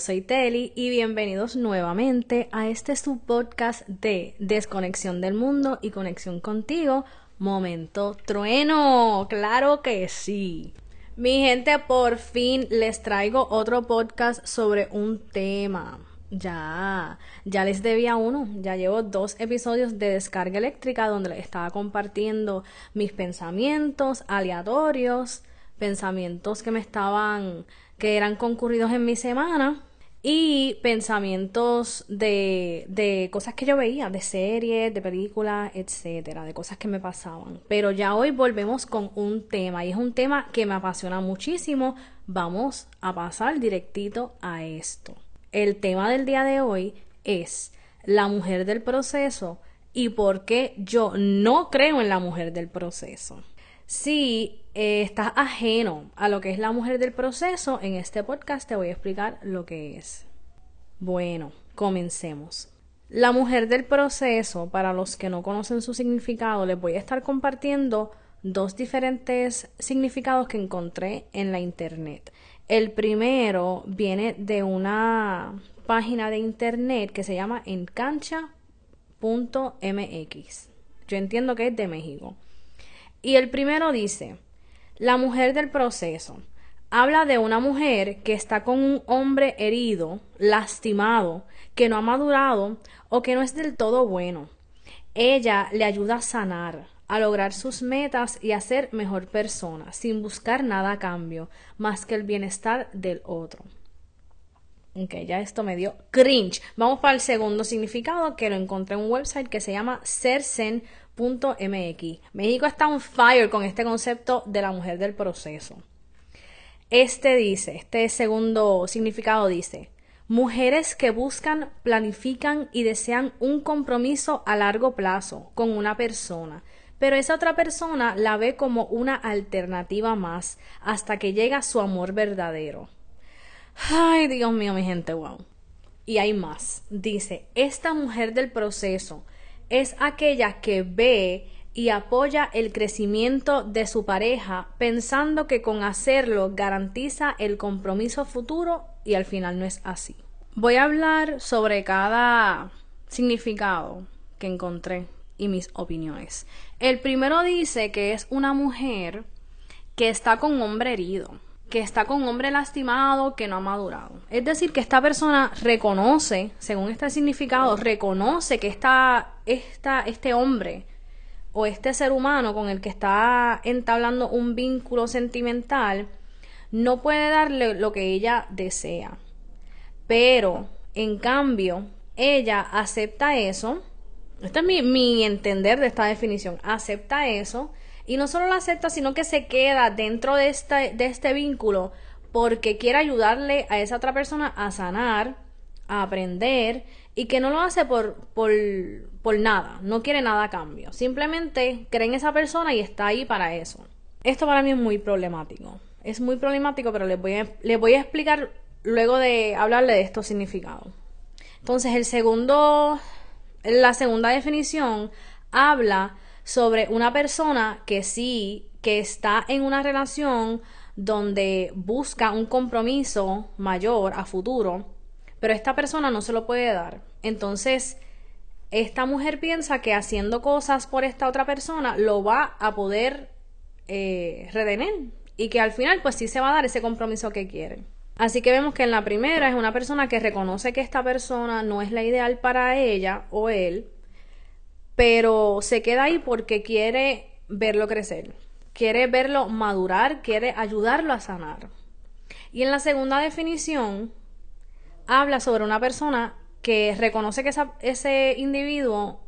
Soy Teli y bienvenidos nuevamente a este subpodcast de Desconexión del Mundo y Conexión contigo. Momento trueno, claro que sí. Mi gente, por fin les traigo otro podcast sobre un tema. Ya, ya les debía uno. Ya llevo dos episodios de descarga eléctrica donde les estaba compartiendo mis pensamientos aleatorios, pensamientos que me estaban, que eran concurridos en mi semana y pensamientos de, de cosas que yo veía, de series, de películas, etcétera, de cosas que me pasaban. Pero ya hoy volvemos con un tema y es un tema que me apasiona muchísimo. Vamos a pasar directito a esto. El tema del día de hoy es la mujer del proceso y por qué yo no creo en la mujer del proceso. Si eh, estás ajeno a lo que es la mujer del proceso, en este podcast te voy a explicar lo que es. Bueno, comencemos. La mujer del proceso, para los que no conocen su significado, les voy a estar compartiendo dos diferentes significados que encontré en la internet. El primero viene de una página de internet que se llama encancha.mx. Yo entiendo que es de México. Y el primero dice, la mujer del proceso. Habla de una mujer que está con un hombre herido, lastimado, que no ha madurado o que no es del todo bueno. Ella le ayuda a sanar, a lograr sus metas y a ser mejor persona, sin buscar nada a cambio, más que el bienestar del otro. Ok, ya esto me dio cringe. Vamos para el segundo significado que lo encontré en un website que se llama sersen.com .mx. México está on fire con este concepto de la mujer del proceso. Este dice, este segundo significado dice, mujeres que buscan, planifican y desean un compromiso a largo plazo con una persona, pero esa otra persona la ve como una alternativa más hasta que llega su amor verdadero. Ay, Dios mío, mi gente, wow. Y hay más. Dice, esta mujer del proceso es aquella que ve y apoya el crecimiento de su pareja pensando que con hacerlo garantiza el compromiso futuro y al final no es así. Voy a hablar sobre cada significado que encontré y mis opiniones. El primero dice que es una mujer que está con hombre herido que está con un hombre lastimado que no ha madurado. Es decir, que esta persona reconoce, según este significado, reconoce que esta, este hombre o este ser humano con el que está entablando un vínculo sentimental no puede darle lo que ella desea. Pero, en cambio, ella acepta eso. Este es mi entender de esta definición. Acepta eso y no solo lo acepta, sino que se queda dentro de este, de este vínculo porque quiere ayudarle a esa otra persona a sanar, a aprender y que no lo hace por, por, por nada, no quiere nada a cambio. Simplemente cree en esa persona y está ahí para eso. Esto para mí es muy problemático. Es muy problemático, pero les voy a, les voy a explicar luego de hablarle de estos significados. Entonces, el segundo, la segunda definición habla sobre una persona que sí, que está en una relación donde busca un compromiso mayor a futuro, pero esta persona no se lo puede dar. Entonces, esta mujer piensa que haciendo cosas por esta otra persona lo va a poder eh, retener y que al final pues sí se va a dar ese compromiso que quiere. Así que vemos que en la primera es una persona que reconoce que esta persona no es la ideal para ella o él pero se queda ahí porque quiere verlo crecer, quiere verlo madurar, quiere ayudarlo a sanar. Y en la segunda definición habla sobre una persona que reconoce que ese individuo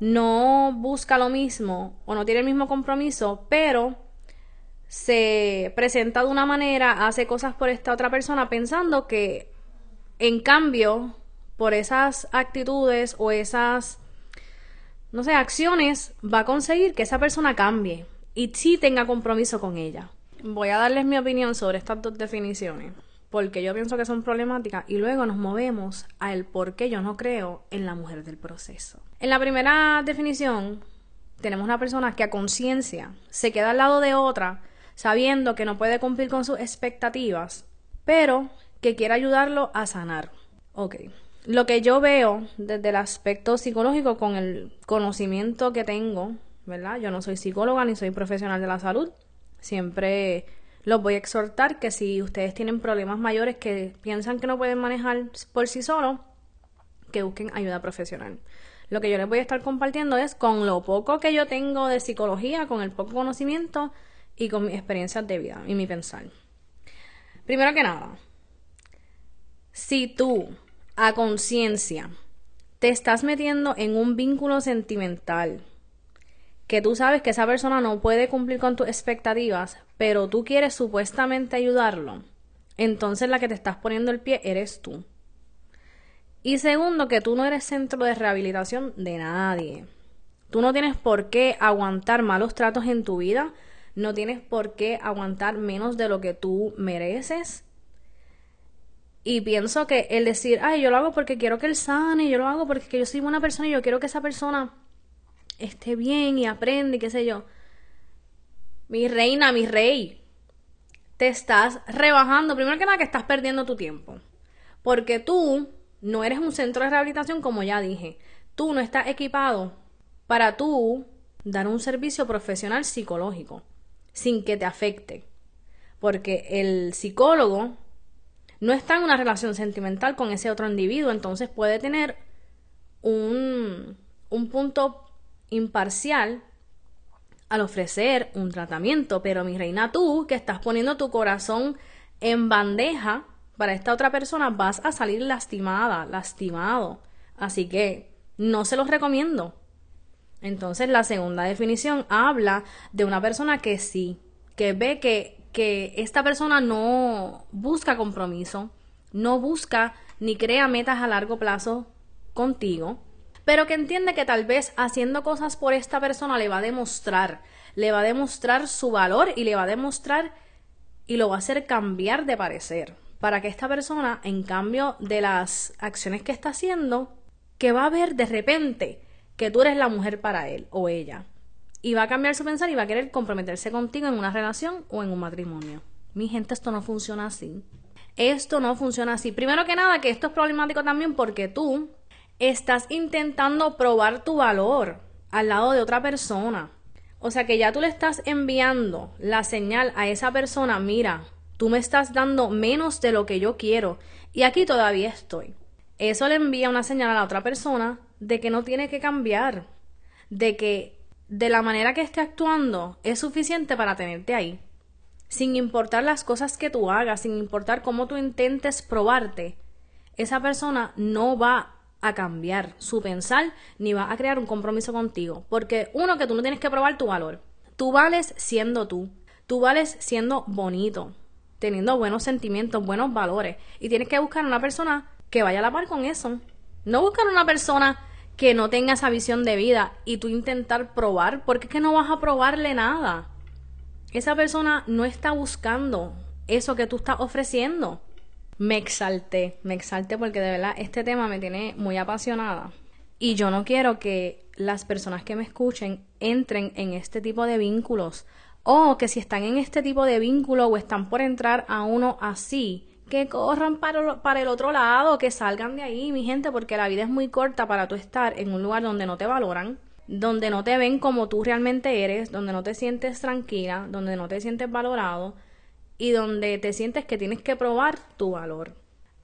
no busca lo mismo o no tiene el mismo compromiso, pero se presenta de una manera, hace cosas por esta otra persona pensando que en cambio, por esas actitudes o esas no sé, acciones, va a conseguir que esa persona cambie y sí tenga compromiso con ella. Voy a darles mi opinión sobre estas dos definiciones, porque yo pienso que son problemáticas y luego nos movemos al por qué yo no creo en la mujer del proceso. En la primera definición, tenemos una persona que a conciencia se queda al lado de otra, sabiendo que no puede cumplir con sus expectativas, pero que quiere ayudarlo a sanar. Ok. Lo que yo veo desde el aspecto psicológico con el conocimiento que tengo, ¿verdad? Yo no soy psicóloga ni soy profesional de la salud. Siempre los voy a exhortar que si ustedes tienen problemas mayores que piensan que no pueden manejar por sí solos, que busquen ayuda profesional. Lo que yo les voy a estar compartiendo es con lo poco que yo tengo de psicología, con el poco conocimiento y con mis experiencias de vida y mi pensar. Primero que nada, si tú a conciencia te estás metiendo en un vínculo sentimental que tú sabes que esa persona no puede cumplir con tus expectativas, pero tú quieres supuestamente ayudarlo, entonces la que te estás poniendo el pie eres tú. Y segundo, que tú no eres centro de rehabilitación de nadie. Tú no tienes por qué aguantar malos tratos en tu vida, no tienes por qué aguantar menos de lo que tú mereces. Y pienso que el decir, ay, yo lo hago porque quiero que él sane, yo lo hago porque yo soy buena persona y yo quiero que esa persona esté bien y aprende y qué sé yo. Mi reina, mi rey, te estás rebajando. Primero que nada que estás perdiendo tu tiempo. Porque tú no eres un centro de rehabilitación como ya dije. Tú no estás equipado para tú dar un servicio profesional psicológico sin que te afecte. Porque el psicólogo no está en una relación sentimental con ese otro individuo, entonces puede tener un, un punto imparcial al ofrecer un tratamiento, pero mi reina, tú que estás poniendo tu corazón en bandeja para esta otra persona, vas a salir lastimada, lastimado. Así que no se los recomiendo. Entonces la segunda definición habla de una persona que sí, que ve que, que esta persona no busca compromiso, no busca ni crea metas a largo plazo contigo, pero que entiende que tal vez haciendo cosas por esta persona le va a demostrar, le va a demostrar su valor y le va a demostrar y lo va a hacer cambiar de parecer, para que esta persona, en cambio de las acciones que está haciendo, que va a ver de repente que tú eres la mujer para él o ella, y va a cambiar su pensar y va a querer comprometerse contigo en una relación o en un matrimonio. Mi gente, esto no funciona así. Esto no funciona así. Primero que nada, que esto es problemático también porque tú estás intentando probar tu valor al lado de otra persona. O sea que ya tú le estás enviando la señal a esa persona, mira, tú me estás dando menos de lo que yo quiero y aquí todavía estoy. Eso le envía una señal a la otra persona de que no tiene que cambiar, de que de la manera que esté actuando es suficiente para tenerte ahí. Sin importar las cosas que tú hagas, sin importar cómo tú intentes probarte, esa persona no va a cambiar su pensar ni va a crear un compromiso contigo. Porque uno, que tú no tienes que probar tu valor. Tú vales siendo tú. Tú vales siendo bonito, teniendo buenos sentimientos, buenos valores. Y tienes que buscar una persona que vaya a la par con eso. No buscar una persona que no tenga esa visión de vida y tú intentar probar, porque es que no vas a probarle nada. Esa persona no está buscando eso que tú estás ofreciendo me exalté, me exalté porque de verdad este tema me tiene muy apasionada. Y yo no quiero que las personas que me escuchen entren en este tipo de vínculos. O que si están en este tipo de vínculo o están por entrar a uno así, que corran para, para el otro lado, que salgan de ahí, mi gente, porque la vida es muy corta para tú estar en un lugar donde no te valoran, donde no te ven como tú realmente eres, donde no te sientes tranquila, donde no te sientes valorado y donde te sientes que tienes que probar tu valor.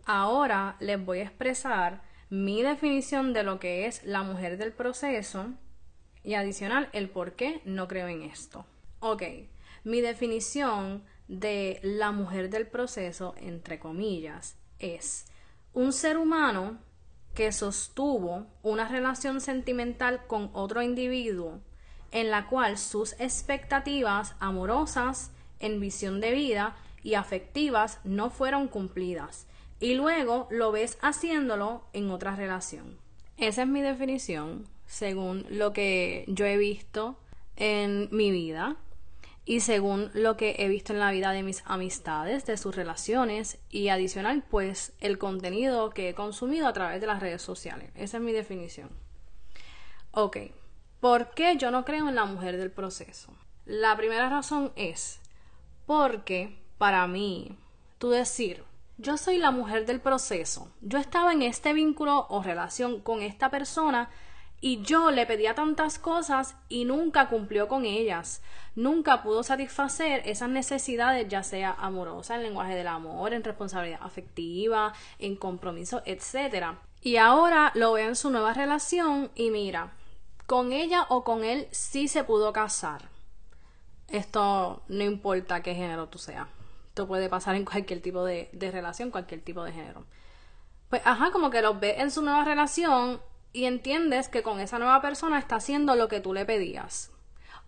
Ahora les voy a expresar mi definición de lo que es la mujer del proceso y adicional el por qué no creo en esto. Ok, mi definición de la mujer del proceso, entre comillas, es un ser humano que sostuvo una relación sentimental con otro individuo en la cual sus expectativas amorosas en visión de vida y afectivas no fueron cumplidas. Y luego lo ves haciéndolo en otra relación. Esa es mi definición, según lo que yo he visto en mi vida y según lo que he visto en la vida de mis amistades, de sus relaciones y adicional pues el contenido que he consumido a través de las redes sociales. Esa es mi definición. Ok, ¿por qué yo no creo en la mujer del proceso? La primera razón es porque para mí, tú decir, yo soy la mujer del proceso. Yo estaba en este vínculo o relación con esta persona y yo le pedía tantas cosas y nunca cumplió con ellas. Nunca pudo satisfacer esas necesidades, ya sea amorosa, en lenguaje del amor, en responsabilidad afectiva, en compromiso, etc. Y ahora lo veo en su nueva relación y mira, con ella o con él sí se pudo casar. Esto no importa qué género tú seas. Esto puede pasar en cualquier tipo de, de relación, cualquier tipo de género. Pues, ajá, como que los ve en su nueva relación y entiendes que con esa nueva persona está haciendo lo que tú le pedías.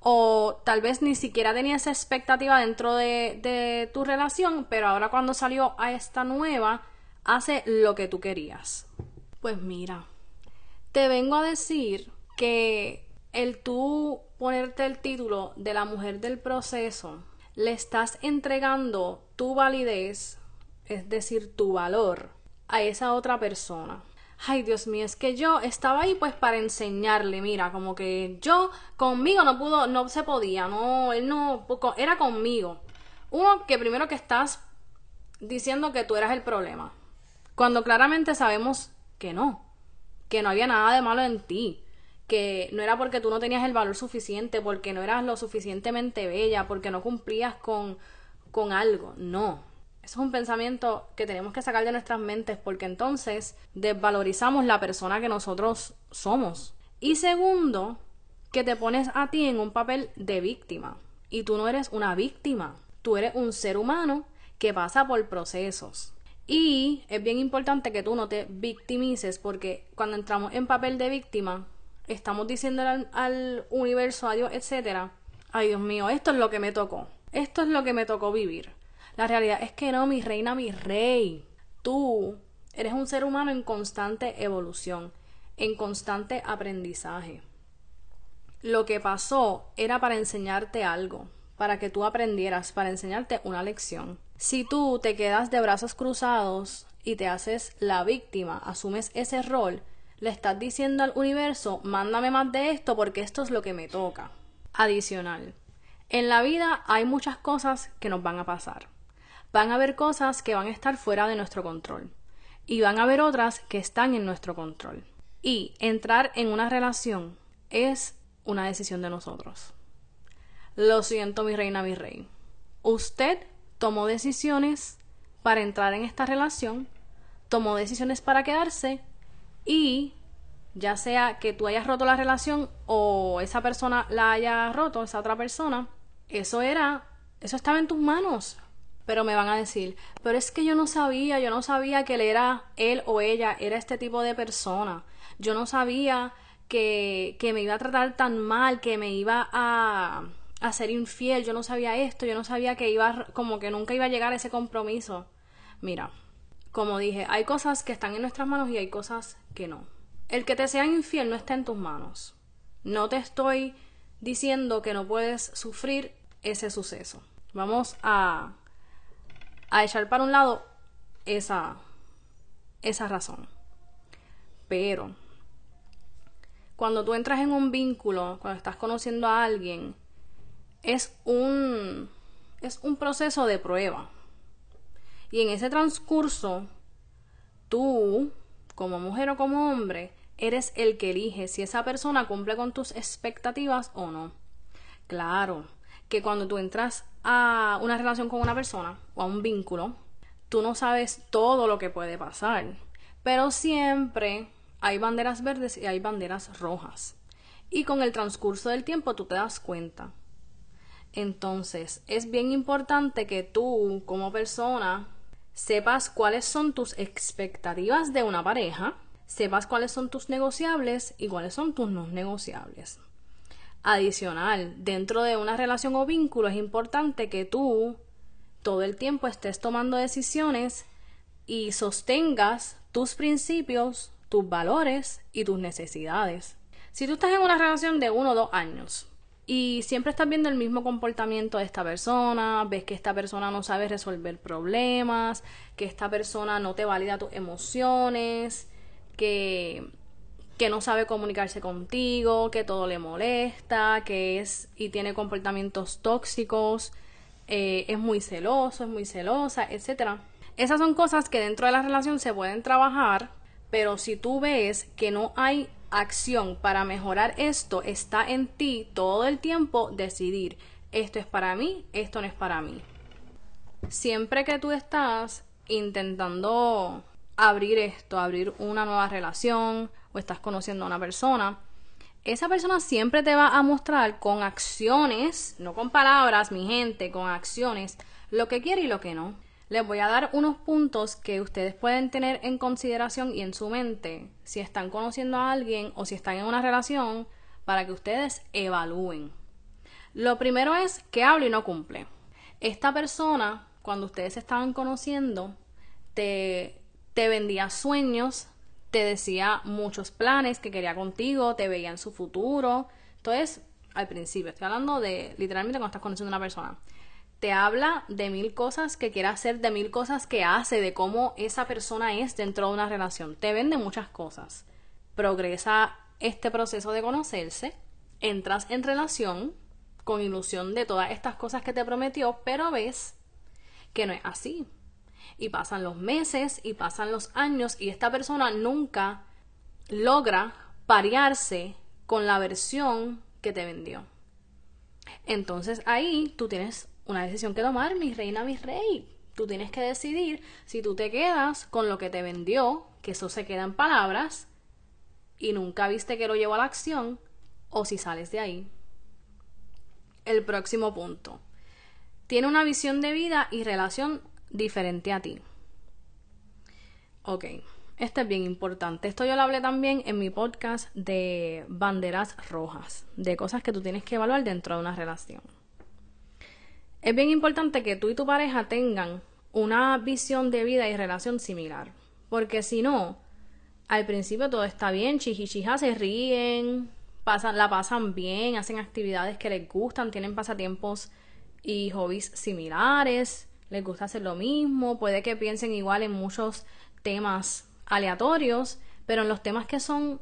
O tal vez ni siquiera tenía esa expectativa dentro de, de tu relación, pero ahora cuando salió a esta nueva, hace lo que tú querías. Pues mira, te vengo a decir que el tú ponerte el título de la mujer del proceso, le estás entregando tu validez, es decir, tu valor, a esa otra persona ay Dios mío, es que yo estaba ahí pues para enseñarle, mira, como que yo conmigo no pudo, no se podía, no, él no, era conmigo. Uno, que primero que estás diciendo que tú eras el problema, cuando claramente sabemos que no, que no había nada de malo en ti, que no era porque tú no tenías el valor suficiente, porque no eras lo suficientemente bella, porque no cumplías con, con algo, no eso es un pensamiento que tenemos que sacar de nuestras mentes porque entonces desvalorizamos la persona que nosotros somos. Y segundo, que te pones a ti en un papel de víctima. Y tú no eres una víctima, tú eres un ser humano que pasa por procesos. Y es bien importante que tú no te victimices porque cuando entramos en papel de víctima, estamos diciendo al, universo, a Dios, etc. Ay Dios mío, esto es lo que me tocó. Esto es lo que me tocó vivir. La realidad es que no, mi reina, mi rey. Tú eres un ser humano en constante evolución, en constante aprendizaje. Lo que pasó era para enseñarte algo, para que tú aprendieras, para enseñarte una lección. Si tú te quedas de brazos cruzados y te haces la víctima, asumes ese rol, le estás diciendo al universo, mándame más de esto porque esto es lo que me toca. Adicional, en la vida hay muchas cosas que nos van a pasar van a haber cosas que van a estar fuera de nuestro control y van a haber otras que están en nuestro control. Y entrar en una relación es una decisión de nosotros. Lo siento, mi reina, mi rey. Usted tomó decisiones para entrar en esta relación, tomó decisiones para quedarse y ya sea que tú hayas roto la relación o esa persona la haya roto, esa otra persona, eso era, eso estaba en tus manos. Pero me van a decir, pero es que yo no sabía, yo no sabía que él era, él o ella era este tipo de persona. Yo no sabía que, que me iba a tratar tan mal, que me iba a, a ser infiel, yo no sabía esto, yo no sabía que iba, como que nunca iba a llegar a ese compromiso. Mira, como dije, hay cosas que están en nuestras manos y hay cosas que no. El que te sean infiel no está en tus manos. No te estoy diciendo que no puedes sufrir ese suceso. Vamos a a echar para un lado esa, esa razón. Pero cuando tú entras en un vínculo, cuando estás conociendo a alguien, es un, es un proceso de prueba. Y en ese transcurso, tú, como mujer o como hombre, eres el que elige si esa persona cumple con tus expectativas o no. Claro, que cuando tú entras a una relación con una persona o a un vínculo, tú no sabes todo lo que puede pasar. Pero siempre hay banderas verdes y hay banderas rojas. Y con el transcurso del tiempo tú te das cuenta. Entonces, es bien importante que tú, como persona, sepas cuáles son tus expectativas de una pareja, sepas cuáles son tus negociables y cuáles son tus no negociables. Adicional, dentro de una relación o vínculo es importante que tú todo el tiempo estés tomando decisiones y sostengas tus principios, tus valores y tus necesidades. Si tú estás en una relación de uno o dos años y siempre estás viendo el mismo comportamiento de esta persona, ves que esta persona no sabe resolver problemas, que esta persona no te valida tus emociones, que que no sabe comunicarse contigo, que todo le molesta, que es y tiene comportamientos tóxicos, eh, es muy celoso, es muy celosa, etc. Esas son cosas que dentro de la relación se pueden trabajar, pero si tú ves que no hay acción para mejorar esto, está en ti todo el tiempo decidir, esto es para mí, esto no es para mí. Siempre que tú estás intentando abrir esto, abrir una nueva relación o estás conociendo a una persona, esa persona siempre te va a mostrar con acciones, no con palabras, mi gente, con acciones, lo que quiere y lo que no. Les voy a dar unos puntos que ustedes pueden tener en consideración y en su mente si están conociendo a alguien o si están en una relación para que ustedes evalúen. Lo primero es que habla y no cumple. Esta persona, cuando ustedes estaban conociendo, te, te vendía sueños, te decía muchos planes que quería contigo, te veía en su futuro. Entonces, al principio, estoy hablando de literalmente cuando estás conociendo a una persona. Te habla de mil cosas que quiere hacer, de mil cosas que hace, de cómo esa persona es dentro de una relación. Te vende muchas cosas. Progresa este proceso de conocerse, entras en relación con ilusión de todas estas cosas que te prometió, pero ves que no es así y pasan los meses y pasan los años y esta persona nunca logra parearse con la versión que te vendió. Entonces ahí tú tienes una decisión que tomar, mi reina, mi rey. Tú tienes que decidir si tú te quedas con lo que te vendió, que eso se queda en palabras, y nunca viste que lo llevó a la acción, o si sales de ahí. El próximo punto. Tiene una visión de vida y relación diferente a ti. Ok, esto es bien importante. Esto yo lo hablé también en mi podcast de banderas rojas, de cosas que tú tienes que evaluar dentro de una relación. Es bien importante que tú y tu pareja tengan una visión de vida y relación similar, porque si no, al principio todo está bien, chichichija, se ríen, pasan, la pasan bien, hacen actividades que les gustan, tienen pasatiempos y hobbies similares, les gusta hacer lo mismo, puede que piensen igual en muchos temas aleatorios, pero en los temas que son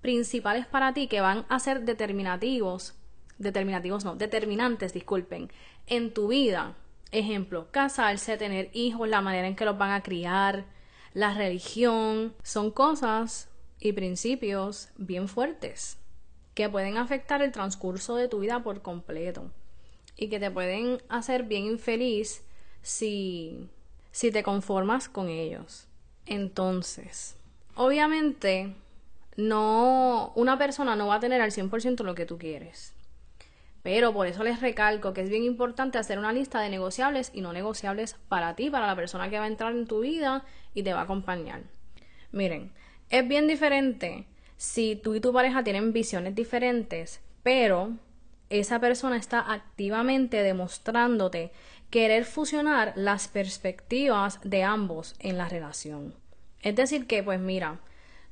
principales para ti, que van a ser determinativos, determinativos no, determinantes, disculpen, en tu vida, ejemplo, casarse, tener hijos, la manera en que los van a criar, la religión, son cosas y principios bien fuertes que pueden afectar el transcurso de tu vida por completo y que te pueden hacer bien infeliz si, si te conformas con ellos. Entonces, obviamente, no, una persona no va a tener al 100% lo que tú quieres. Pero por eso les recalco que es bien importante hacer una lista de negociables y no negociables para ti, para la persona que va a entrar en tu vida y te va a acompañar. Miren, es bien diferente si tú y tu pareja tienen visiones diferentes, pero esa persona está activamente demostrándote querer fusionar las perspectivas de ambos en la relación. Es decir, que pues mira,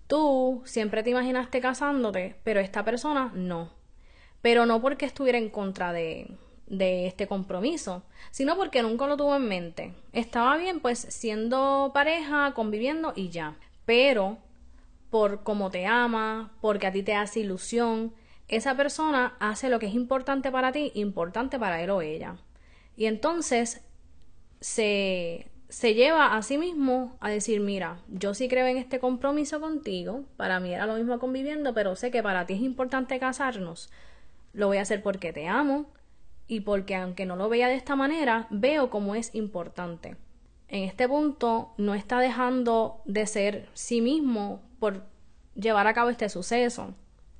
tú siempre te imaginaste casándote, pero esta persona no. Pero no porque estuviera en contra de, de este compromiso, sino porque nunca lo tuvo en mente. Estaba bien pues siendo pareja, conviviendo y ya. Pero por cómo te ama, porque a ti te hace ilusión, esa persona hace lo que es importante para ti, importante para él o ella. Y entonces se, se lleva a sí mismo a decir, mira, yo sí creo en este compromiso contigo, para mí era lo mismo conviviendo, pero sé que para ti es importante casarnos, lo voy a hacer porque te amo y porque aunque no lo vea de esta manera, veo cómo es importante. En este punto no está dejando de ser sí mismo por llevar a cabo este suceso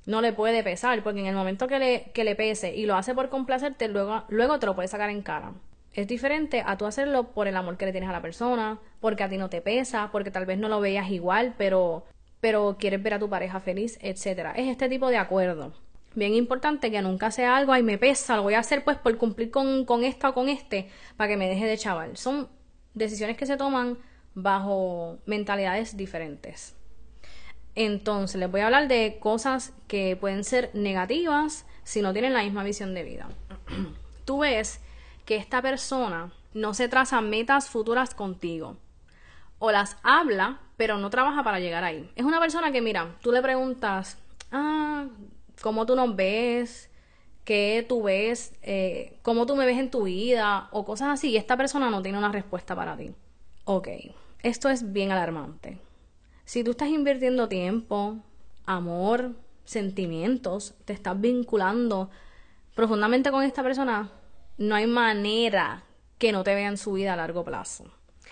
no le puede pesar, porque en el momento que le, que le pese y lo hace por complacerte, luego, luego te lo puede sacar en cara. Es diferente a tú hacerlo por el amor que le tienes a la persona, porque a ti no te pesa, porque tal vez no lo veas igual, pero, pero quieres ver a tu pareja feliz, etcétera. Es este tipo de acuerdo. Bien importante que nunca sea algo, ay, me pesa, lo voy a hacer pues por cumplir con, con esta o con este, para que me deje de chaval. Son decisiones que se toman bajo mentalidades diferentes. Entonces, les voy a hablar de cosas que pueden ser negativas si no tienen la misma visión de vida. Tú ves que esta persona no se traza metas futuras contigo o las habla, pero no trabaja para llegar ahí. Es una persona que, mira, tú le preguntas, ah, ¿cómo tú nos ves? ¿Qué tú ves? Eh, ¿Cómo tú me ves en tu vida? O cosas así. Y esta persona no tiene una respuesta para ti. Ok, esto es bien alarmante. Si tú estás invirtiendo tiempo, amor, sentimientos, te estás vinculando profundamente con esta persona, no hay manera que no te vea en su vida a largo plazo.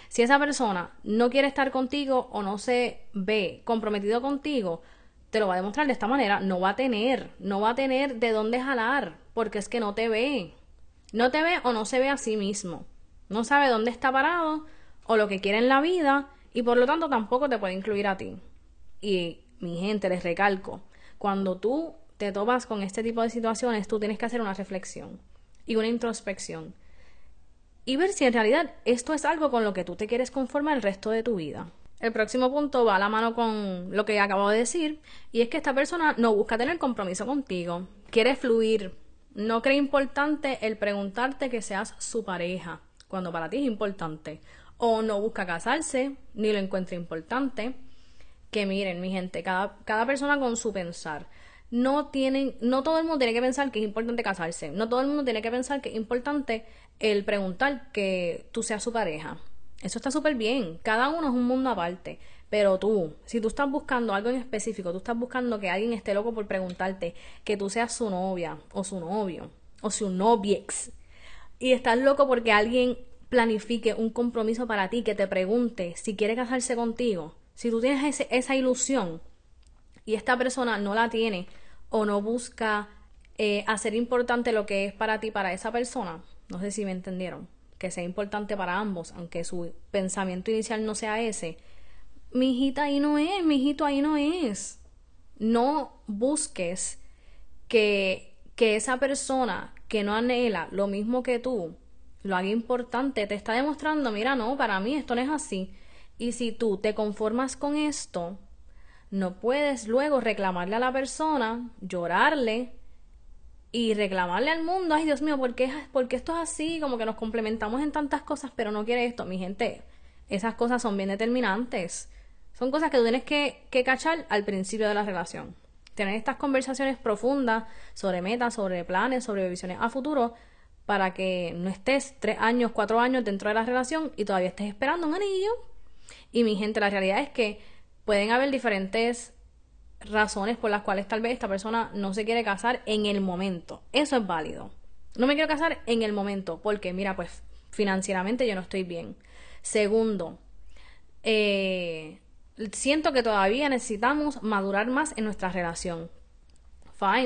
Si esa persona no quiere estar contigo o no se ve comprometido contigo, te lo va a demostrar de esta manera. No va a tener, no va a tener de dónde jalar, porque es que no te ve. No te ve o no se ve a sí mismo. No sabe dónde está parado o lo que quiere en la vida y por lo tanto tampoco te puede incluir a ti. Y mi gente, les recalco, cuando tú te topas con este tipo de situaciones, tú tienes que hacer una reflexión y una introspección y ver si en realidad esto es algo con lo que tú te quieres conformar el resto de tu vida. El próximo punto va a la mano con lo que acabo de decir, y es que esta persona no busca tener compromiso contigo, quiere fluir, no cree importante el preguntarte que seas su pareja, cuando para ti es importante, o no busca casarse, ni lo encuentra importante. Que miren, mi gente, cada, cada persona con su pensar no tienen, no todo el mundo tiene que pensar que es importante casarse, no todo el mundo tiene que pensar que es importante el preguntar que tú seas su pareja. Eso está súper bien. Cada uno es un mundo aparte. Pero tú, si tú estás buscando algo en específico, tú estás buscando que alguien esté loco por preguntarte que tú seas su novia o su novio o su noviex. Y estás loco porque alguien planifique un compromiso para ti, que te pregunte si quiere casarse contigo. Si tú tienes esa ilusión y esta persona no la tiene o no busca eh, hacer importante lo que es para ti, para esa persona, no sé si me entendieron. Que sea importante para ambos, aunque su pensamiento inicial no sea ese. Mi hijita ahí no es, mi hijito ahí no es. No busques que, que esa persona que no anhela lo mismo que tú, lo haga importante, te está demostrando, mira, no, para mí esto no es así. Y si tú te conformas con esto, no puedes luego reclamarle a la persona, llorarle y reclamarle al mundo, ay Dios mío, ¿por qué, esto es así? Como que nos complementamos en tantas cosas, pero no quiere esto. Mi gente, esas cosas son bien determinantes. Son cosas que tú tienes que, que cachar al principio de la relación. Tener estas conversaciones profundas sobre metas, sobre planes, sobre visiones a futuro, para que no estés tres años, cuatro años dentro de la relación y todavía estés esperando un anillo. Y mi gente, la realidad es que pueden haber diferentes razones por las cuales tal vez esta persona no se quiere casar en el momento. Eso es válido. No me quiero casar en el momento porque, mira, pues financieramente yo no estoy bien. Segundo, eh, siento que todavía necesitamos madurar más en nuestra relación.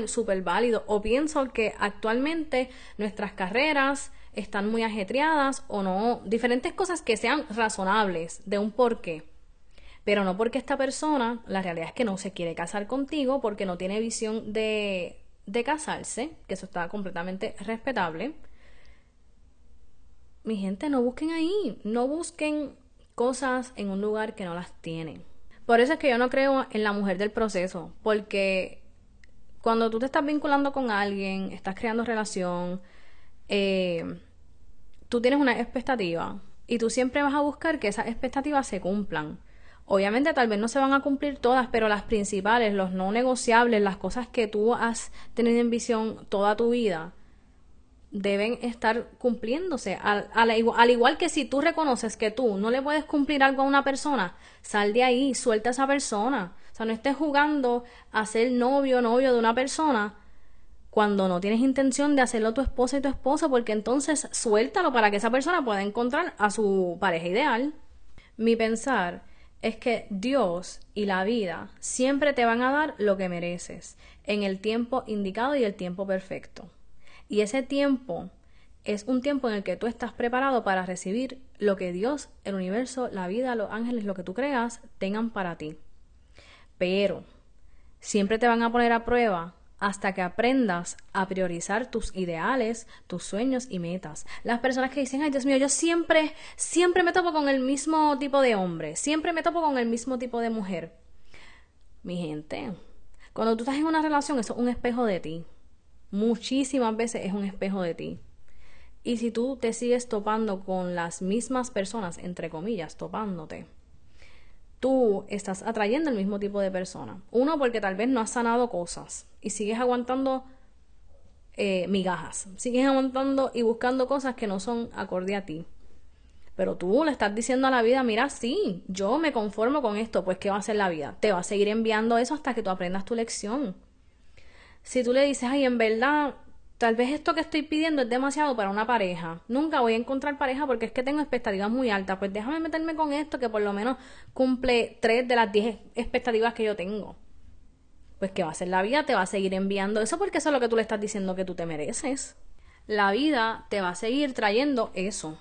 Súper válido. O pienso que actualmente nuestras carreras están muy ajetreadas o no. Diferentes cosas que sean razonables de un porqué pero no porque esta persona, la realidad es que no se quiere casar contigo porque no tiene visión de, de casarse, que eso está completamente respetable. Mi gente, no busquen ahí, no busquen cosas en un lugar que no las tienen. Por eso es que yo no creo en la mujer del proceso, porque cuando tú te estás vinculando con alguien, estás creando relación, eh, tú tienes una expectativa y tú siempre vas a buscar que esas expectativas se cumplan. Obviamente tal vez no se van a cumplir todas, pero las principales, los no negociables, las cosas que tú has tenido en visión toda tu vida, deben estar cumpliéndose. Al, al, igual que si tú reconoces que tú no le puedes cumplir algo a una persona, sal de ahí, suelta a esa persona. Sea, no estés jugando a ser novio novio de una persona cuando no tienes intención de hacerlo tu esposa y tu esposo, porque entonces suéltalo para que esa persona pueda encontrar a su pareja ideal. Mi pensar es que Dios y la vida siempre te van a dar lo que mereces en el tiempo indicado y el tiempo perfecto. Y ese tiempo es un tiempo en el que tú estás preparado para recibir lo que Dios, el universo, la vida, los ángeles, lo que tú creas, tengan para ti. Pero siempre te van a poner a prueba hasta que aprendas a priorizar tus ideales, tus sueños y metas. Las personas que dicen, ay Dios mío, yo siempre, siempre me topo con el mismo tipo de hombre, siempre me topo con el mismo tipo de mujer. Mi gente, cuando tú estás en una relación, eso es un espejo de ti. Muchísimas veces es un espejo de ti. Y si tú te sigues topando con las mismas personas, entre comillas, topándote, tú estás atrayendo el mismo tipo de persona. Uno, porque tal vez no has sanado cosas y sigues aguantando eh, migajas, sigues aguantando y buscando cosas que no son acorde a ti. Pero tú le estás diciendo a la vida, mira, sí, yo me conformo con esto, pues ¿qué va a hacer la vida? Te va a seguir enviando eso hasta que tú aprendas tu lección. Si tú le dices, ay, en verdad, tal vez esto que estoy pidiendo es demasiado para una pareja. Nunca voy a encontrar pareja porque es que tengo expectativas muy altas. Pues déjame meterme con esto que por lo menos cumple tres de las diez expectativas que yo tengo. Pues ¿qué va a hacer la vida? Te va a seguir enviando eso porque eso es lo que tú le estás diciendo que tú te mereces. La vida te va a seguir trayendo eso.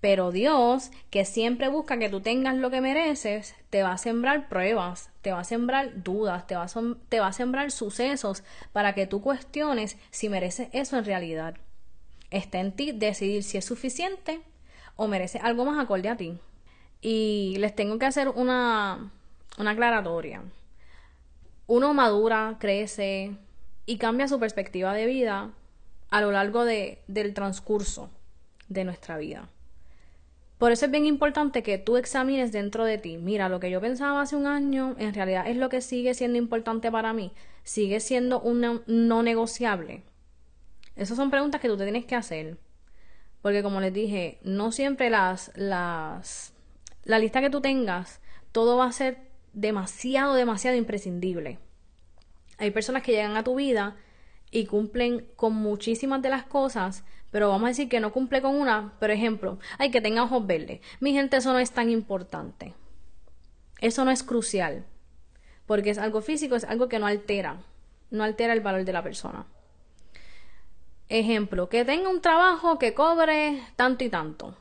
Pero Dios, que siempre busca que tú tengas lo que mereces, te va a sembrar pruebas, te va a sembrar dudas, te va a, sembrar sucesos para que tú cuestiones si mereces eso en realidad. Está en ti decidir si es suficiente o mereces algo más acorde a ti. Y les tengo que hacer una, una aclaratoria. Uno madura, crece y cambia su perspectiva de vida a lo largo de, del transcurso de nuestra vida. Por eso es bien importante que tú examines dentro de ti, mira, lo que yo pensaba hace un año, en realidad es lo que sigue siendo importante para mí, sigue siendo un no negociable. Esas son preguntas que tú te tienes que hacer. Porque como les dije, no siempre las, las, la lista que tú tengas, todo va a ser demasiado, demasiado imprescindible. Hay personas que llegan a tu vida y cumplen con muchísimas de las cosas, pero vamos a decir que no cumple con una, por ejemplo, hay que tenga ojos verdes. Mi gente, eso no es tan importante. Eso no es crucial, porque es algo físico, es algo que no altera, no altera el valor de la persona. Ejemplo, que tenga un trabajo que cobre tanto y tanto.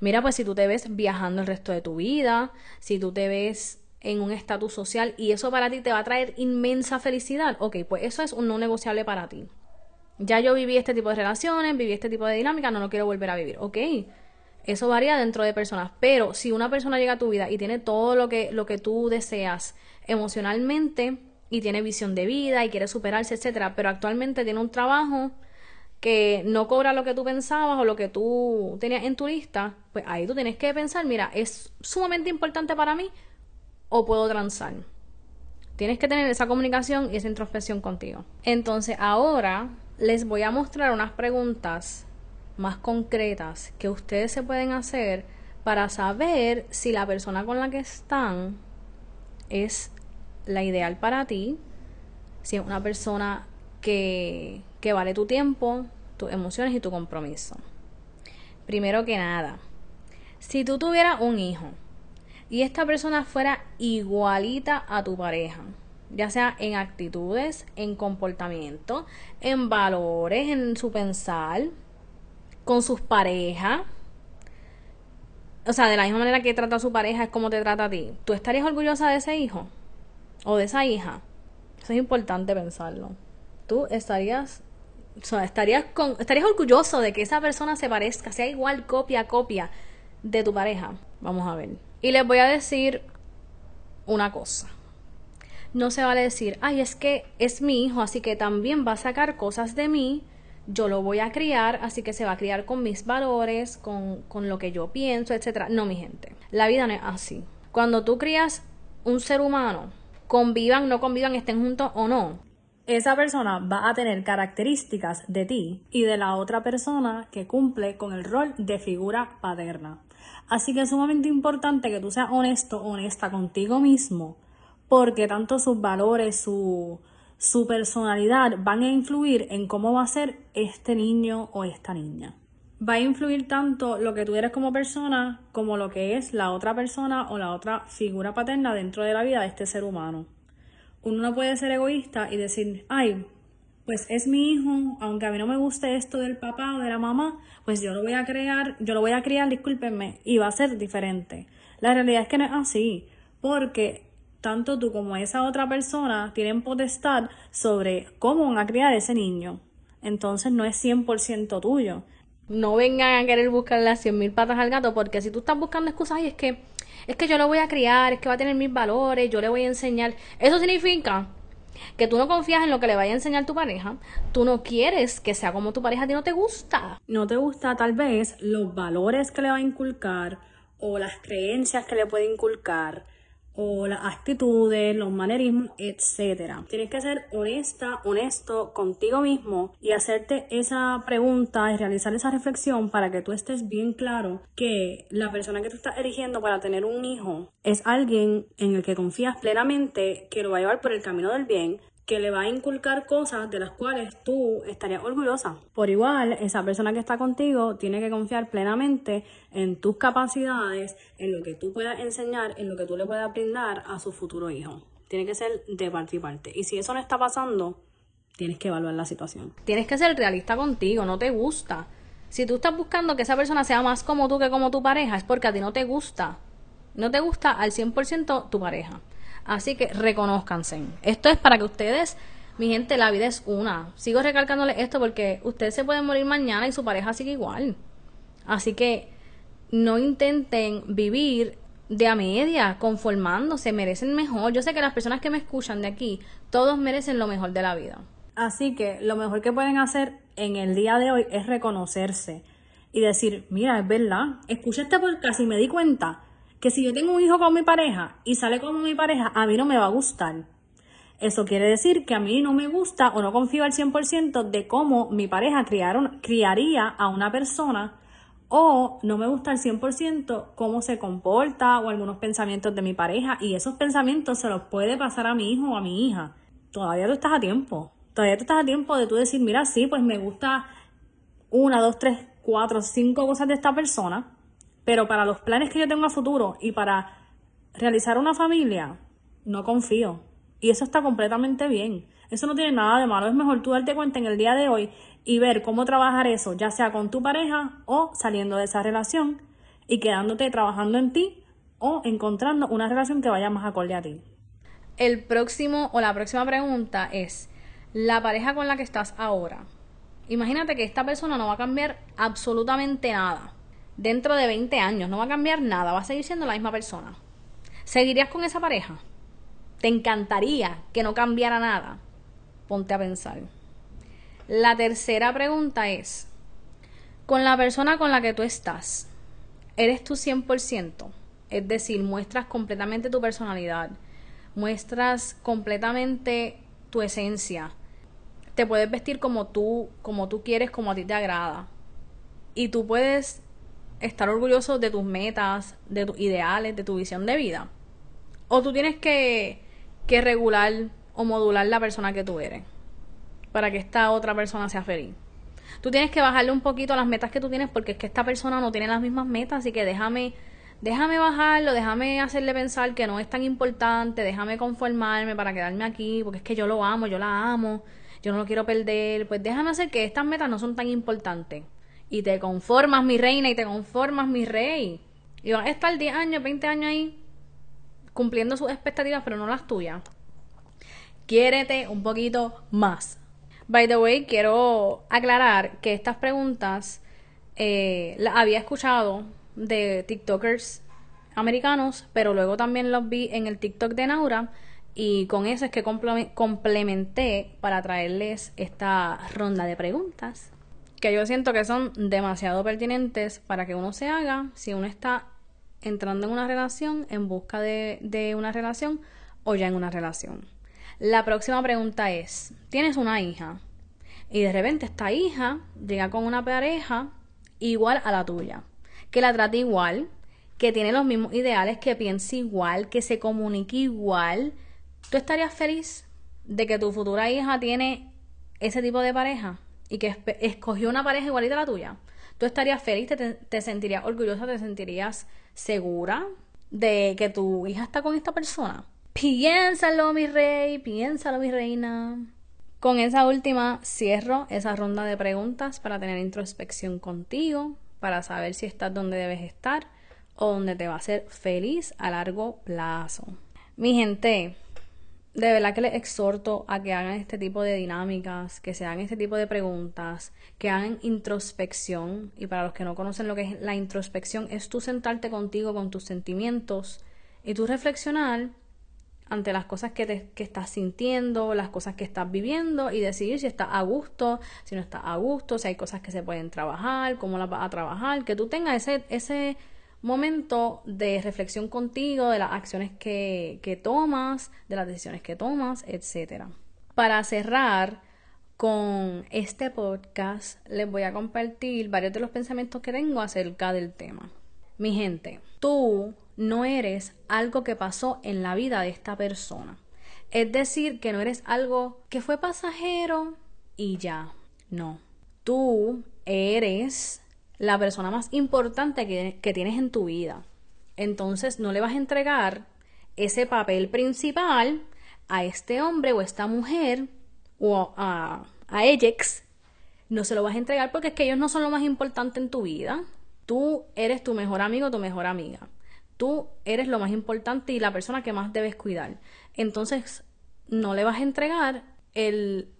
Mira, pues si tú te ves viajando el resto de tu vida, si tú te ves en un estatus social y eso para ti te va a traer inmensa felicidad, ok, pues eso es un no negociable para ti. Ya yo viví este tipo de relaciones, viví este tipo de dinámica, no lo quiero volver a vivir, ok. Eso varía dentro de personas, pero si una persona llega a tu vida y tiene todo lo que, lo que tú deseas emocionalmente y tiene visión de vida y quiere superarse, etcétera, pero actualmente tiene un trabajo que no cobra lo que tú pensabas o lo que tú tenías en tu lista, pues ahí tú tienes que pensar, mira, es sumamente importante para mí o puedo transar. Tienes que tener esa comunicación y esa introspección contigo. Entonces, ahora les voy a mostrar unas preguntas más concretas que ustedes se pueden hacer para saber si la persona con la que están es la ideal para ti, si es una persona que, que vale tu tiempo, tus emociones y tu compromiso. Primero que nada, si tú tuvieras un hijo, y esta persona fuera igualita a tu pareja, ya sea en actitudes, en comportamiento, en valores, en su pensar, con sus parejas. O sea, de la misma manera que trata a su pareja es como te trata a ti. ¿Tú estarías orgullosa de ese hijo? ¿O de esa hija? Eso es importante pensarlo. Tú estarías, o sea, estarías, con, estarías orgulloso de que esa persona se parezca, sea igual copia a copia de tu pareja. Vamos a ver. Y les voy a decir una cosa. No se vale decir, ay, es que es mi hijo, así que también va a sacar cosas de mí, yo lo voy a criar, así que se va a criar con mis valores, con, con lo que yo pienso, etc. No, mi gente, la vida no es así. Cuando tú crías un ser humano, convivan, no convivan, estén juntos o no, esa persona va a tener características de ti y de la otra persona que cumple con el rol de figura paterna. Así que es sumamente importante que tú seas honesto, honesta contigo mismo, porque tanto sus valores, su, su personalidad van a influir en cómo va a ser este niño o esta niña. Va a influir tanto lo que tú eres como persona como lo que es la otra persona o la otra figura paterna dentro de la vida de este ser humano. Uno no puede ser egoísta y decir, ay, pues es mi hijo, aunque a mí no me guste esto del papá o de la mamá, pues yo lo voy a crear, yo lo voy a criar, discúlpenme, y va a ser diferente. La realidad es que no es así, porque tanto tú como esa otra persona tienen potestad sobre cómo van a criar ese niño. Entonces no es 100% tuyo. No vengan a querer buscarle las 100 mil patas al gato, porque si tú estás buscando excusas, y es que, es que yo lo voy a criar, es que va a tener mis valores, yo le voy a enseñar. Eso significa que tú no confías en lo que le vaya a enseñar tu pareja, tú no quieres que sea como tu pareja, a ti no te gusta. No te gusta tal vez los valores que le va a inculcar o las creencias que le puede inculcar o las actitudes, los manerismos, etcétera. Tienes que ser honesta, honesto contigo mismo y hacerte esa pregunta y realizar esa reflexión para que tú estés bien claro que la persona que tú estás eligiendo para tener un hijo es alguien en el que confías plenamente que lo va a llevar por el camino del bien, que le va a inculcar cosas de las cuales tú estarías orgullosa. Por igual, esa persona que está contigo tiene que confiar plenamente en tus capacidades, en lo que tú puedas enseñar, en lo que tú le puedas brindar a su futuro hijo. Tiene que ser de parte y parte. Y si eso no está pasando, tienes que evaluar la situación. Tienes que ser realista contigo, no te gusta. Si tú estás buscando que esa persona sea más como tú que como tu pareja, es porque a ti no te gusta. No te gusta al 100% tu pareja. Así que reconozcanse. Esto es para que ustedes, mi gente, la vida es una. Sigo recalcándole esto porque ustedes se pueden morir mañana y su pareja sigue igual. Así que no intenten vivir de a media, conformándose, merecen mejor. Yo sé que las personas que me escuchan de aquí, todos merecen lo mejor de la vida. Así que lo mejor que pueden hacer en el día de hoy es reconocerse y decir, mira, es verdad, escuché este podcast y me di cuenta que si yo tengo un hijo con mi pareja y sale con mi pareja, a mí no me va a gustar. Eso quiere decir que a mí no me gusta o no confío al 100% de cómo mi pareja criaron, criaría a una persona o no me gusta al 100% cómo se comporta o algunos pensamientos de mi pareja y esos pensamientos se los puede pasar a mi hijo o a mi hija. Todavía tú estás a tiempo. Todavía tú estás a tiempo de tú decir, mira, sí, pues me gusta una, dos, tres, cuatro, cinco cosas de esta persona pero para los planes que yo tengo a futuro y para realizar una familia, no confío. Y eso está completamente bien. Eso no tiene nada de malo. Es mejor tú darte cuenta en el día de hoy y ver cómo trabajar eso, ya sea con tu pareja o saliendo de esa relación y quedándote trabajando en ti o encontrando una relación que vaya más acorde a ti. El próximo o la próxima pregunta es, la pareja con la que estás ahora. Imagínate que esta persona no va a cambiar absolutamente nada dentro de 20 años. No va a cambiar nada, va a seguir siendo la misma persona. ¿Seguirías con esa pareja? ¿Te encantaría que no cambiara nada? Ponte a pensar. La tercera pregunta es, con la persona con la que tú estás, ¿eres tú 100%? Es decir, muestras completamente tu personalidad, muestras completamente tu esencia. Te puedes vestir como tú, como tú quieres, como a ti te agrada. Y tú puedes estar orgulloso de tus metas, de tus ideales, de tu visión de vida. O tú tienes que, que regular o modular la persona que tú eres para que esta otra persona sea feliz. Tú tienes que bajarle un poquito a las metas que tú tienes porque es que esta persona no tiene las mismas metas, así que déjame déjame bajarlo, déjame hacerle pensar que no es tan importante, déjame conformarme para quedarme aquí, porque es que yo lo amo, yo la amo, yo no lo quiero perder, pues déjame hacer que estas metas no son tan importantes y te conformas, mi reina, y te conformas, mi rey. Y vas a estar 10 años, 20 años ahí cumpliendo sus expectativas, pero no las tuyas. Quiérete un poquito más. By the way, quiero aclarar que estas preguntas eh, las había escuchado de TikTokers americanos, pero luego también los vi en el TikTok de Naura y con eso es que complementé para traerles esta ronda de preguntas que yo siento que son demasiado pertinentes para que uno se haga si uno está entrando en una relación, en busca de, de una relación o ya en una relación. La próxima pregunta es, tienes una hija y de repente esta hija llega con una pareja igual a la tuya, que la trate igual, que tiene los mismos ideales, que piense igual, que se comunique igual, ¿tú estarías feliz de que tu futura hija tiene ese tipo de pareja? Y que escogió una pareja igualita a la tuya, tú estarías feliz, te, sentirías orgullosa, te sentirías segura de que tu hija está con esta persona. Piénsalo, mi rey, piénsalo, mi reina. Con esa última cierro esa ronda de preguntas para tener introspección contigo, para saber si estás donde debes estar o donde te va a hacer feliz a largo plazo. Mi gente, de verdad que les exhorto a que hagan este tipo de dinámicas, que se hagan este tipo de preguntas, que hagan introspección. Y para los que no conocen lo que es la introspección, es tú sentarte contigo, con tus sentimientos, y tú reflexionar ante las cosas que, te, que estás sintiendo, las cosas que estás viviendo, y decidir si estás a gusto, si no estás a gusto, si hay cosas que se pueden trabajar, cómo las vas a trabajar, que tú tengas ese, ese momento de reflexión contigo, de las acciones que, que tomas, de las decisiones que tomas, etc. Para cerrar con este podcast, les voy a compartir varios de los pensamientos que tengo acerca del tema. Mi gente, tú no eres algo que pasó en la vida de esta persona. Es decir, que no eres algo que fue pasajero y ya. No. Tú eres la persona más importante que, tienes en tu vida. Entonces no le vas a entregar ese papel principal a este hombre o esta mujer o a, a Ajax. No se lo vas a entregar porque es que ellos no son lo más importante en tu vida. Tú eres tu mejor amigo tu mejor amiga. Tú eres lo más importante y la persona que más debes cuidar. Entonces, no le vas a entregar el,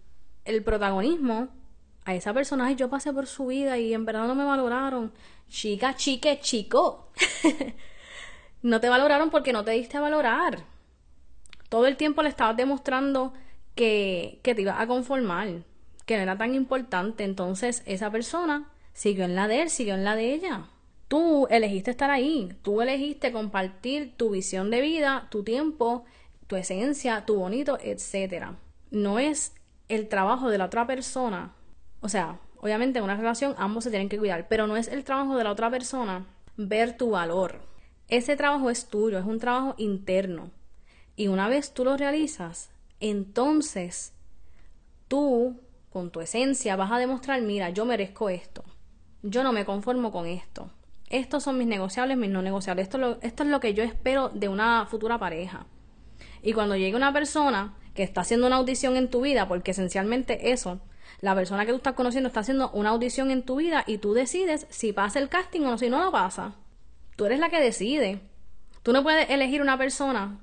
el protagonismo a esa persona. Yo pasé por su vida y en verdad no me valoraron. Chica, chique, chico. no te valoraron porque no te diste a valorar. Todo el tiempo le estabas demostrando que, que te ibas a conformar, que no era tan importante. Entonces, esa persona siguió en la de él, siguió en la de ella. Tú elegiste estar ahí, tú elegiste compartir tu visión de vida, tu tiempo, tu esencia, tu bonito, etc. No es el trabajo de la otra persona. O sea, obviamente en una relación ambos se tienen que cuidar, pero no es el trabajo de la otra persona ver tu valor. Ese trabajo es tuyo, es un trabajo interno. Y una vez tú lo realizas, entonces tú, con tu esencia, vas a demostrar, mira, yo merezco esto. Yo no me conformo con esto. Estos son mis negociables, mis no negociables. Esto, esto es lo que yo espero de una futura pareja. Y cuando llegue una persona que está haciendo una audición en tu vida, porque esencialmente eso, la persona que tú estás conociendo está haciendo una audición en tu vida y tú decides si pasa el casting o si no lo pasa. Tú eres la que decide. Tú no puedes elegir una persona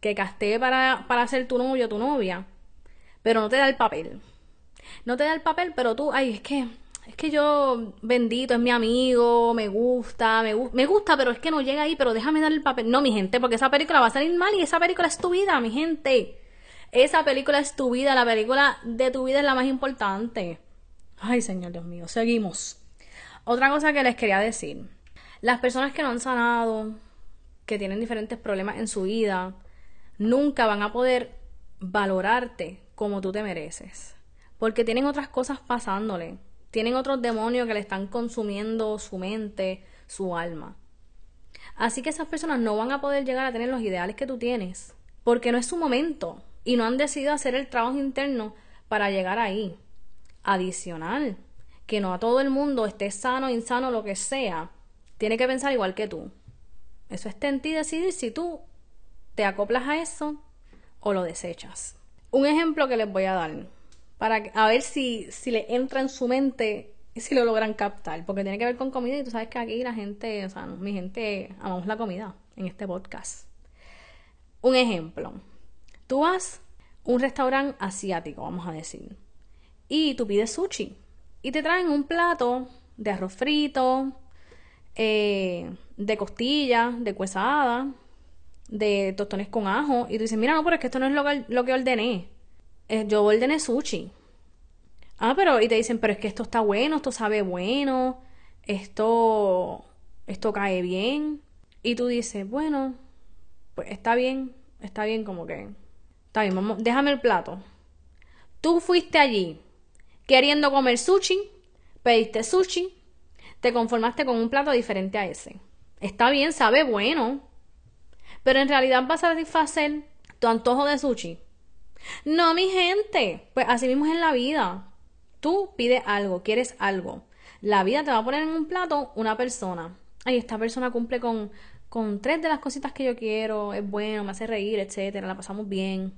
que castee para, para ser tu novio o tu novia, pero no te da el papel. No te da el papel, pero tú, ay, es que es que yo, bendito, es mi amigo, me gusta, me, me gusta, pero es que no llega ahí, pero déjame dar el papel. No, mi gente, porque esa película va a salir mal y esa película es tu vida, mi gente. Esa película es tu vida, la película de tu vida es la más importante. Ay, Señor Dios mío, seguimos. Otra cosa que les quería decir. Las personas que no han sanado, que tienen diferentes problemas en su vida, nunca van a poder valorarte como tú te mereces. Porque tienen otras cosas pasándole tienen otros demonios que le están consumiendo su mente, su alma. Así que esas personas no van a poder llegar a tener los ideales que tú tienes, porque no es su momento y no han decidido hacer el trabajo interno para llegar ahí. Adicional, que no a todo el mundo esté sano, insano, lo que sea, tiene que pensar igual que tú. Eso está en ti decidir si tú te acoplas a eso o lo desechas. Un ejemplo que les voy a dar para a ver si, si le entra en su mente y si lo logran captar, porque tiene que ver con comida y tú sabes que aquí la gente, o sea, mi gente amamos la comida en este podcast. Un ejemplo, tú vas a un restaurante asiático, vamos a decir, y tú pides sushi y te traen un plato de arroz frito, eh, de costillas, de cuesada, de tostones con ajo, y tú dices, mira, no, pero es que esto no es lo que, lo que ordené eh, yo ordené sushi. Ah, pero, y te dicen, pero es que esto está bueno, esto sabe bueno, esto, esto cae bien. Y tú dices, bueno, pues está bien, está bien como que, está bien, déjame el plato. Tú fuiste allí queriendo comer sushi, pediste sushi, te conformaste con un plato diferente a ese. Está bien, sabe bueno, pero en realidad vas a satisfacer tu antojo de sushi. No, mi gente, pues así mismo es en la vida. Tú pides algo, quieres algo. La vida te va a poner en un plato una persona. Ay, esta persona cumple con, con tres de las cositas que yo quiero, es bueno, me hace reír, etcétera, la pasamos bien.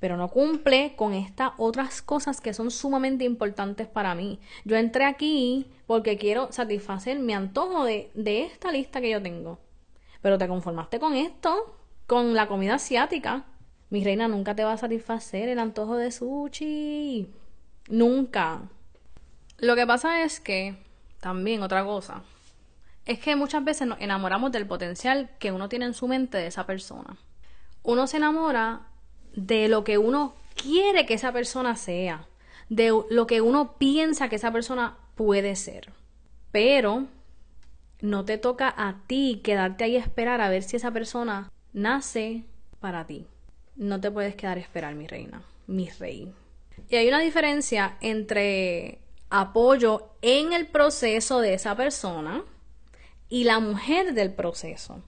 Pero no cumple con estas otras cosas que son sumamente importantes para mí. Yo entré aquí porque quiero satisfacer mi antojo de, de esta lista que yo tengo. Pero te conformaste con esto, con la comida asiática mi reina, nunca te va a satisfacer el antojo de sushi. Nunca. Lo que pasa es que, también otra cosa, es que muchas veces nos enamoramos del potencial que uno tiene en su mente de esa persona. Uno se enamora de lo que uno quiere que esa persona sea, de lo que uno piensa que esa persona puede ser. Pero No te toca a ti quedarte ahí a esperar a ver si esa persona nace para ti. No te puedes quedar a esperar, mi reina, mi rey. Y hay una diferencia entre apoyo en el proceso de esa persona y la mujer del proceso.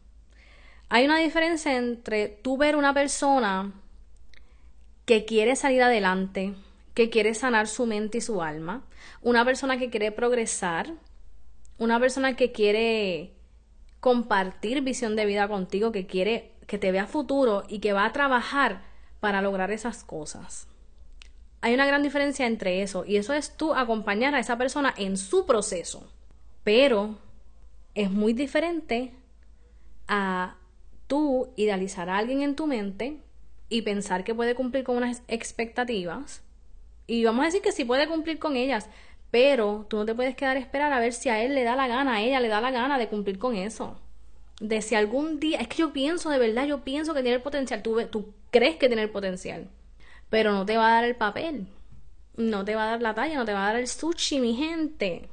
Hay una diferencia entre tú ver una persona que quiere salir adelante, que quiere sanar su mente y su alma, una persona que quiere progresar, una persona que quiere compartir visión de vida contigo, que quiere que te vea futuro y que va a trabajar para lograr esas cosas. Hay una gran diferencia entre eso y eso es tú acompañar a esa persona en su proceso. Pero es muy diferente a tú idealizar a alguien en tu mente y pensar que puede cumplir con unas expectativas. Y vamos a decir que sí puede cumplir con ellas, pero tú no te puedes quedar a esperar a ver si a él le da la gana, a ella le da la gana de cumplir con eso. De si algún día, es que yo pienso de verdad, yo pienso que tiene el potencial, tú, tú crees que tiene el potencial, pero no te va a dar el papel, no te va a dar la talla, no te va a dar el sushi, mi gente.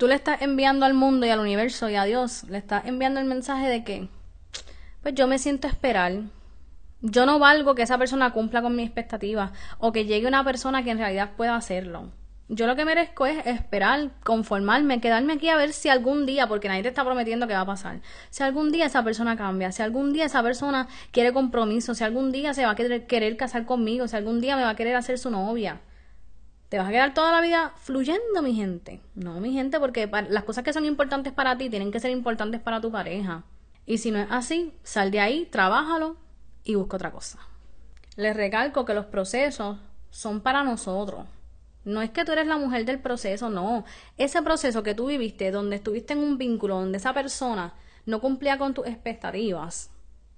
Tú le estás enviando al mundo y al universo y a Dios, le estás enviando el mensaje de que, pues yo me siento esperar. Yo no valgo que esa persona cumpla con mis expectativas o que llegue una persona que en realidad pueda hacerlo. Yo lo que merezco es esperar, conformarme, quedarme aquí a ver si algún día, porque nadie te está prometiendo que va a pasar, si algún día esa persona cambia, si algún día esa persona quiere compromiso, si algún día se va a querer, querer casar conmigo, si algún día me va a querer hacer su novia. ¿Te vas a quedar toda la vida fluyendo, mi gente? No, mi gente, porque las cosas que son importantes para ti tienen que ser importantes para tu pareja. Y si no es así, sal de ahí, trabájalo y busca otra cosa. Les recalco que los procesos son para nosotros. No es que tú eres la mujer del proceso, no. Ese proceso que tú viviste, donde estuviste en un vínculo, donde esa persona no cumplía con tus expectativas,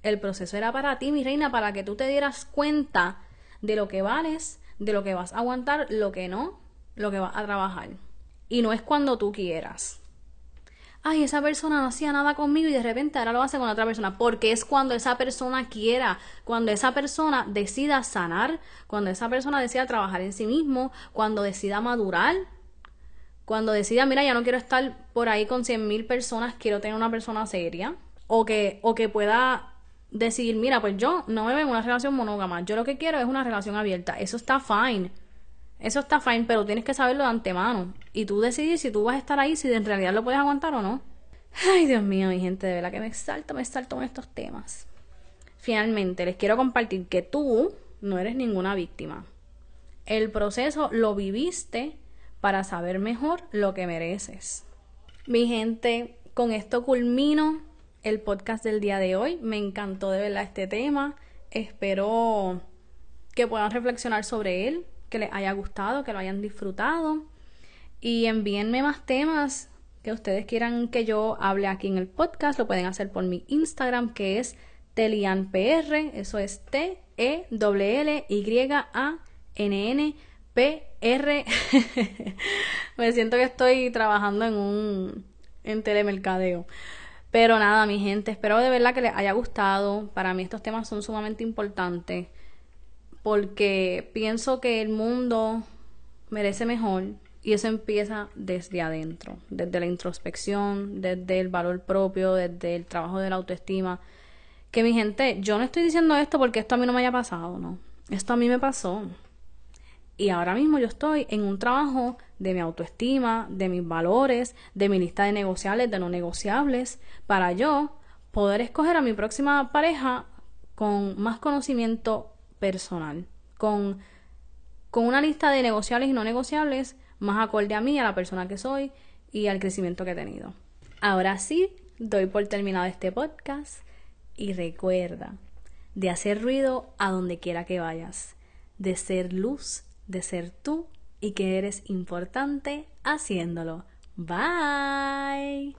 el proceso era para ti, mi reina, para que tú te dieras cuenta de lo que vales, de lo que vas a aguantar, lo que no, lo que vas a trabajar. Y no es cuando tú quieras ay, esa persona no hacía nada conmigo y de repente ahora lo hace con otra persona, porque es cuando esa persona quiera, cuando esa persona decida sanar, cuando esa persona decida trabajar en sí mismo, cuando decida madurar, cuando decida, mira, ya no quiero estar por ahí con cien mil personas, quiero tener una persona seria, o que, o que pueda decidir, mira, pues yo no me veo en una relación monógama, yo lo que quiero es una relación abierta, eso está fine. Eso está fine, pero tienes que saberlo de antemano. Y tú decidir si tú vas a estar ahí, si en realidad lo puedes aguantar o no. Ay, Dios mío, mi gente, de verdad que me salto, me salto con estos temas. Finalmente, les quiero compartir que tú no eres ninguna víctima. El proceso lo viviste para saber mejor lo que mereces. Mi gente, con esto culmino el podcast del día de hoy. Me encantó de verdad este tema. Espero que puedan reflexionar sobre él, que les haya gustado, que lo hayan disfrutado. Y envíenme más temas que ustedes quieran que yo hable aquí en el podcast. Lo pueden hacer por mi Instagram, que es TelianPR. Eso es T-E-L-L-Y-A-N-N-P-R. Me siento que estoy trabajando en un en telemercadeo. Pero nada, mi gente, espero de verdad que les haya gustado. Para mí estos temas son sumamente importantes porque pienso que el mundo merece mejor y eso empieza desde adentro, desde la introspección, desde el valor propio, desde el trabajo de la autoestima. Que mi gente, yo no estoy diciendo esto porque esto a mí no me haya pasado, no. Esto a mí me pasó. Y ahora mismo yo estoy en un trabajo de mi autoestima, de mis valores, de mi lista de negociables, de no negociables, para yo poder escoger a mi próxima pareja con más conocimiento personal, con, con una lista de negociables y no negociables más acorde a mí, a la persona que soy y al crecimiento que he tenido. Ahora sí, doy por terminado este podcast y recuerda de hacer ruido a donde quiera que vayas, de ser luz, de ser tú y que eres importante haciéndolo. Bye.